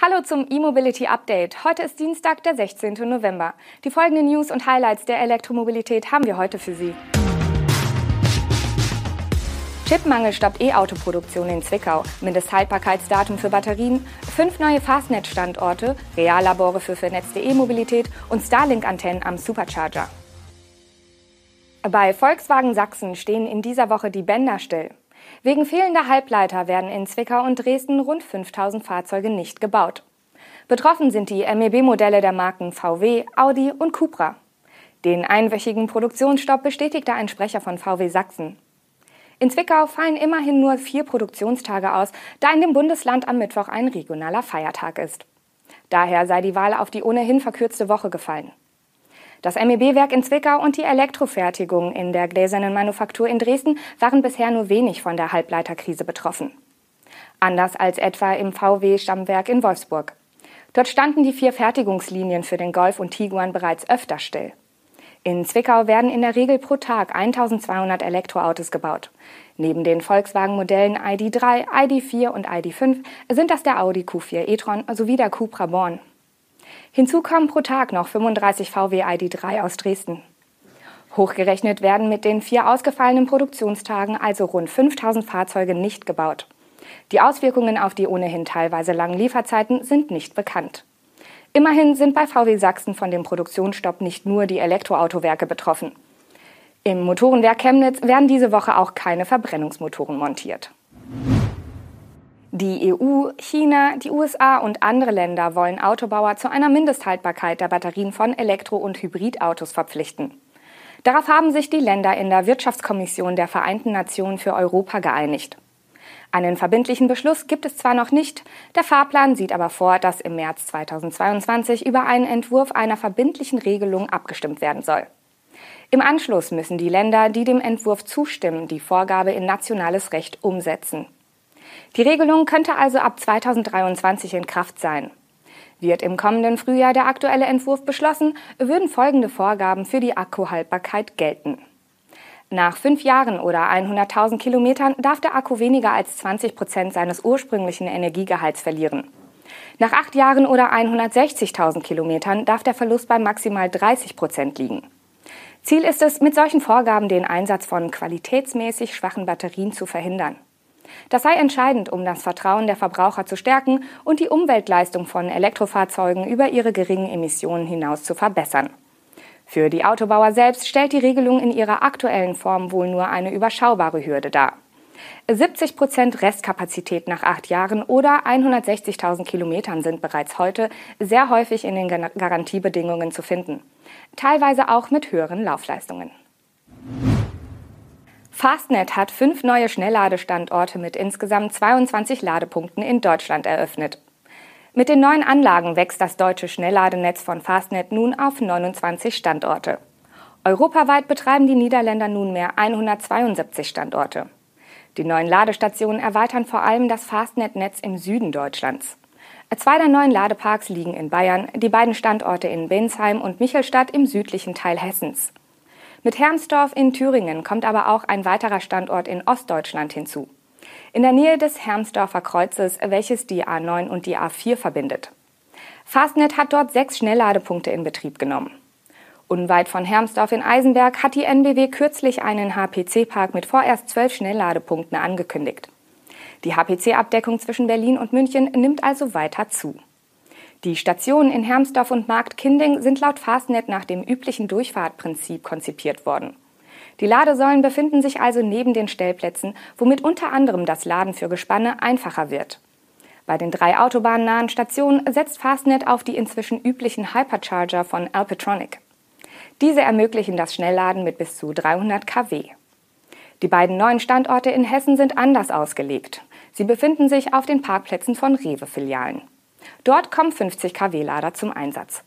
Hallo zum E-Mobility Update. Heute ist Dienstag, der 16. November. Die folgenden News und Highlights der Elektromobilität haben wir heute für Sie. Chipmangel stoppt E-Auto-Produktion in Zwickau. Mindesthaltbarkeitsdatum für Batterien, fünf neue Fastnet-Standorte, Reallabore für vernetzte E-Mobilität und Starlink-Antennen am Supercharger. Bei Volkswagen Sachsen stehen in dieser Woche die Bänder still. Wegen fehlender Halbleiter werden in Zwickau und Dresden rund 5000 Fahrzeuge nicht gebaut. Betroffen sind die MEB-Modelle der Marken VW, Audi und Cupra. Den einwöchigen Produktionsstopp bestätigte ein Sprecher von VW Sachsen. In Zwickau fallen immerhin nur vier Produktionstage aus, da in dem Bundesland am Mittwoch ein regionaler Feiertag ist. Daher sei die Wahl auf die ohnehin verkürzte Woche gefallen. Das MEB-Werk in Zwickau und die Elektrofertigung in der gläsernen Manufaktur in Dresden waren bisher nur wenig von der Halbleiterkrise betroffen. Anders als etwa im VW-Stammwerk in Wolfsburg. Dort standen die vier Fertigungslinien für den Golf und Tiguan bereits öfter still. In Zwickau werden in der Regel pro Tag 1200 Elektroautos gebaut. Neben den Volkswagen-Modellen ID3, ID4 und ID5 sind das der Audi Q4 e-tron sowie der Cupra Born. Hinzu kommen pro Tag noch 35 VW ID3 aus Dresden. Hochgerechnet werden mit den vier ausgefallenen Produktionstagen also rund 5000 Fahrzeuge nicht gebaut. Die Auswirkungen auf die ohnehin teilweise langen Lieferzeiten sind nicht bekannt. Immerhin sind bei VW Sachsen von dem Produktionsstopp nicht nur die Elektroautowerke betroffen. Im Motorenwerk Chemnitz werden diese Woche auch keine Verbrennungsmotoren montiert. Die EU, China, die USA und andere Länder wollen Autobauer zu einer Mindesthaltbarkeit der Batterien von Elektro- und Hybridautos verpflichten. Darauf haben sich die Länder in der Wirtschaftskommission der Vereinten Nationen für Europa geeinigt. Einen verbindlichen Beschluss gibt es zwar noch nicht, der Fahrplan sieht aber vor, dass im März 2022 über einen Entwurf einer verbindlichen Regelung abgestimmt werden soll. Im Anschluss müssen die Länder, die dem Entwurf zustimmen, die Vorgabe in nationales Recht umsetzen. Die Regelung könnte also ab 2023 in Kraft sein. Wird im kommenden Frühjahr der aktuelle Entwurf beschlossen, würden folgende Vorgaben für die Akkuhaltbarkeit gelten. Nach fünf Jahren oder 100.000 Kilometern darf der Akku weniger als 20 Prozent seines ursprünglichen Energiegehalts verlieren. Nach acht Jahren oder 160.000 Kilometern darf der Verlust bei maximal 30 Prozent liegen. Ziel ist es, mit solchen Vorgaben den Einsatz von qualitätsmäßig schwachen Batterien zu verhindern. Das sei entscheidend, um das Vertrauen der Verbraucher zu stärken und die Umweltleistung von Elektrofahrzeugen über ihre geringen Emissionen hinaus zu verbessern. Für die Autobauer selbst stellt die Regelung in ihrer aktuellen Form wohl nur eine überschaubare Hürde dar. 70 Prozent Restkapazität nach acht Jahren oder 160.000 Kilometern sind bereits heute sehr häufig in den Garantiebedingungen zu finden. Teilweise auch mit höheren Laufleistungen. Fastnet hat fünf neue Schnellladestandorte mit insgesamt 22 Ladepunkten in Deutschland eröffnet. Mit den neuen Anlagen wächst das deutsche Schnellladenetz von Fastnet nun auf 29 Standorte. Europaweit betreiben die Niederländer nunmehr 172 Standorte. Die neuen Ladestationen erweitern vor allem das Fastnet-Netz im Süden Deutschlands. Zwei der neuen Ladeparks liegen in Bayern, die beiden Standorte in Bensheim und Michelstadt im südlichen Teil Hessens. Mit Hermsdorf in Thüringen kommt aber auch ein weiterer Standort in Ostdeutschland hinzu. In der Nähe des Hermsdorfer Kreuzes, welches die A9 und die A4 verbindet. Fastnet hat dort sechs Schnellladepunkte in Betrieb genommen. Unweit von Hermsdorf in Eisenberg hat die NBW kürzlich einen HPC-Park mit vorerst zwölf Schnellladepunkten angekündigt. Die HPC-Abdeckung zwischen Berlin und München nimmt also weiter zu. Die Stationen in Hermsdorf und Marktkinding sind laut Fastnet nach dem üblichen Durchfahrtprinzip konzipiert worden. Die Ladesäulen befinden sich also neben den Stellplätzen, womit unter anderem das Laden für Gespanne einfacher wird. Bei den drei autobahnnahen Stationen setzt Fastnet auf die inzwischen üblichen Hypercharger von Alpetronic. Diese ermöglichen das Schnellladen mit bis zu 300 kW. Die beiden neuen Standorte in Hessen sind anders ausgelegt. Sie befinden sich auf den Parkplätzen von Rewe-Filialen. Dort kommen 50 kW-Lader zum Einsatz.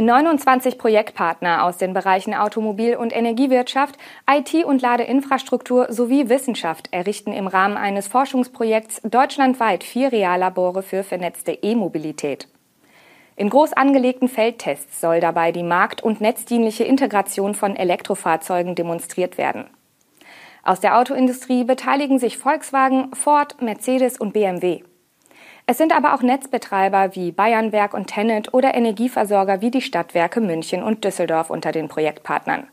29 Projektpartner aus den Bereichen Automobil- und Energiewirtschaft, IT- und Ladeinfrastruktur sowie Wissenschaft errichten im Rahmen eines Forschungsprojekts deutschlandweit vier Reallabore für vernetzte E-Mobilität. In groß angelegten Feldtests soll dabei die markt- und netzdienliche Integration von Elektrofahrzeugen demonstriert werden. Aus der Autoindustrie beteiligen sich Volkswagen, Ford, Mercedes und BMW. Es sind aber auch Netzbetreiber wie Bayernwerk und Tennet oder Energieversorger wie die Stadtwerke München und Düsseldorf unter den Projektpartnern.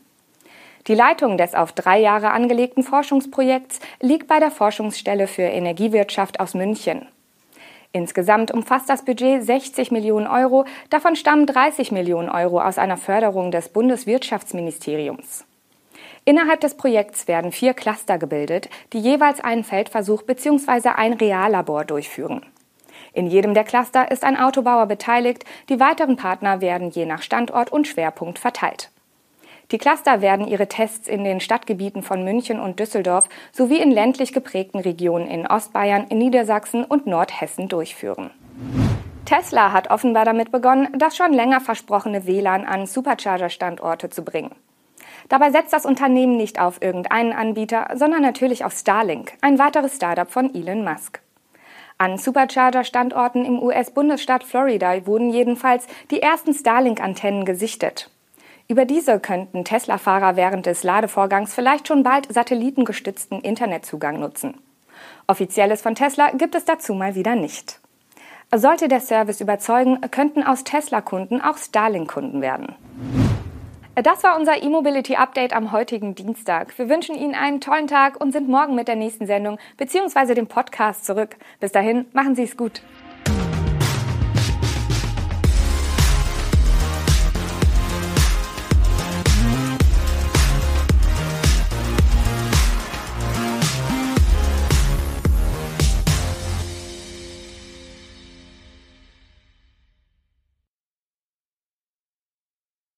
Die Leitung des auf drei Jahre angelegten Forschungsprojekts liegt bei der Forschungsstelle für Energiewirtschaft aus München. Insgesamt umfasst das Budget 60 Millionen Euro, davon stammen 30 Millionen Euro aus einer Förderung des Bundeswirtschaftsministeriums. Innerhalb des Projekts werden vier Cluster gebildet, die jeweils einen Feldversuch bzw. ein Reallabor durchführen. In jedem der Cluster ist ein Autobauer beteiligt, die weiteren Partner werden je nach Standort und Schwerpunkt verteilt. Die Cluster werden ihre Tests in den Stadtgebieten von München und Düsseldorf sowie in ländlich geprägten Regionen in Ostbayern, in Niedersachsen und Nordhessen durchführen. Tesla hat offenbar damit begonnen, das schon länger versprochene WLAN an Supercharger-Standorte zu bringen. Dabei setzt das Unternehmen nicht auf irgendeinen Anbieter, sondern natürlich auf Starlink, ein weiteres Startup von Elon Musk. An Supercharger-Standorten im US-Bundesstaat Florida wurden jedenfalls die ersten Starlink-Antennen gesichtet. Über diese könnten Tesla-Fahrer während des Ladevorgangs vielleicht schon bald satellitengestützten Internetzugang nutzen. Offizielles von Tesla gibt es dazu mal wieder nicht. Sollte der Service überzeugen, könnten aus Tesla-Kunden auch Starlink-Kunden werden. Das war unser E-Mobility Update am heutigen Dienstag. Wir wünschen Ihnen einen tollen Tag und sind morgen mit der nächsten Sendung bzw. dem Podcast zurück. Bis dahin, machen Sie es gut.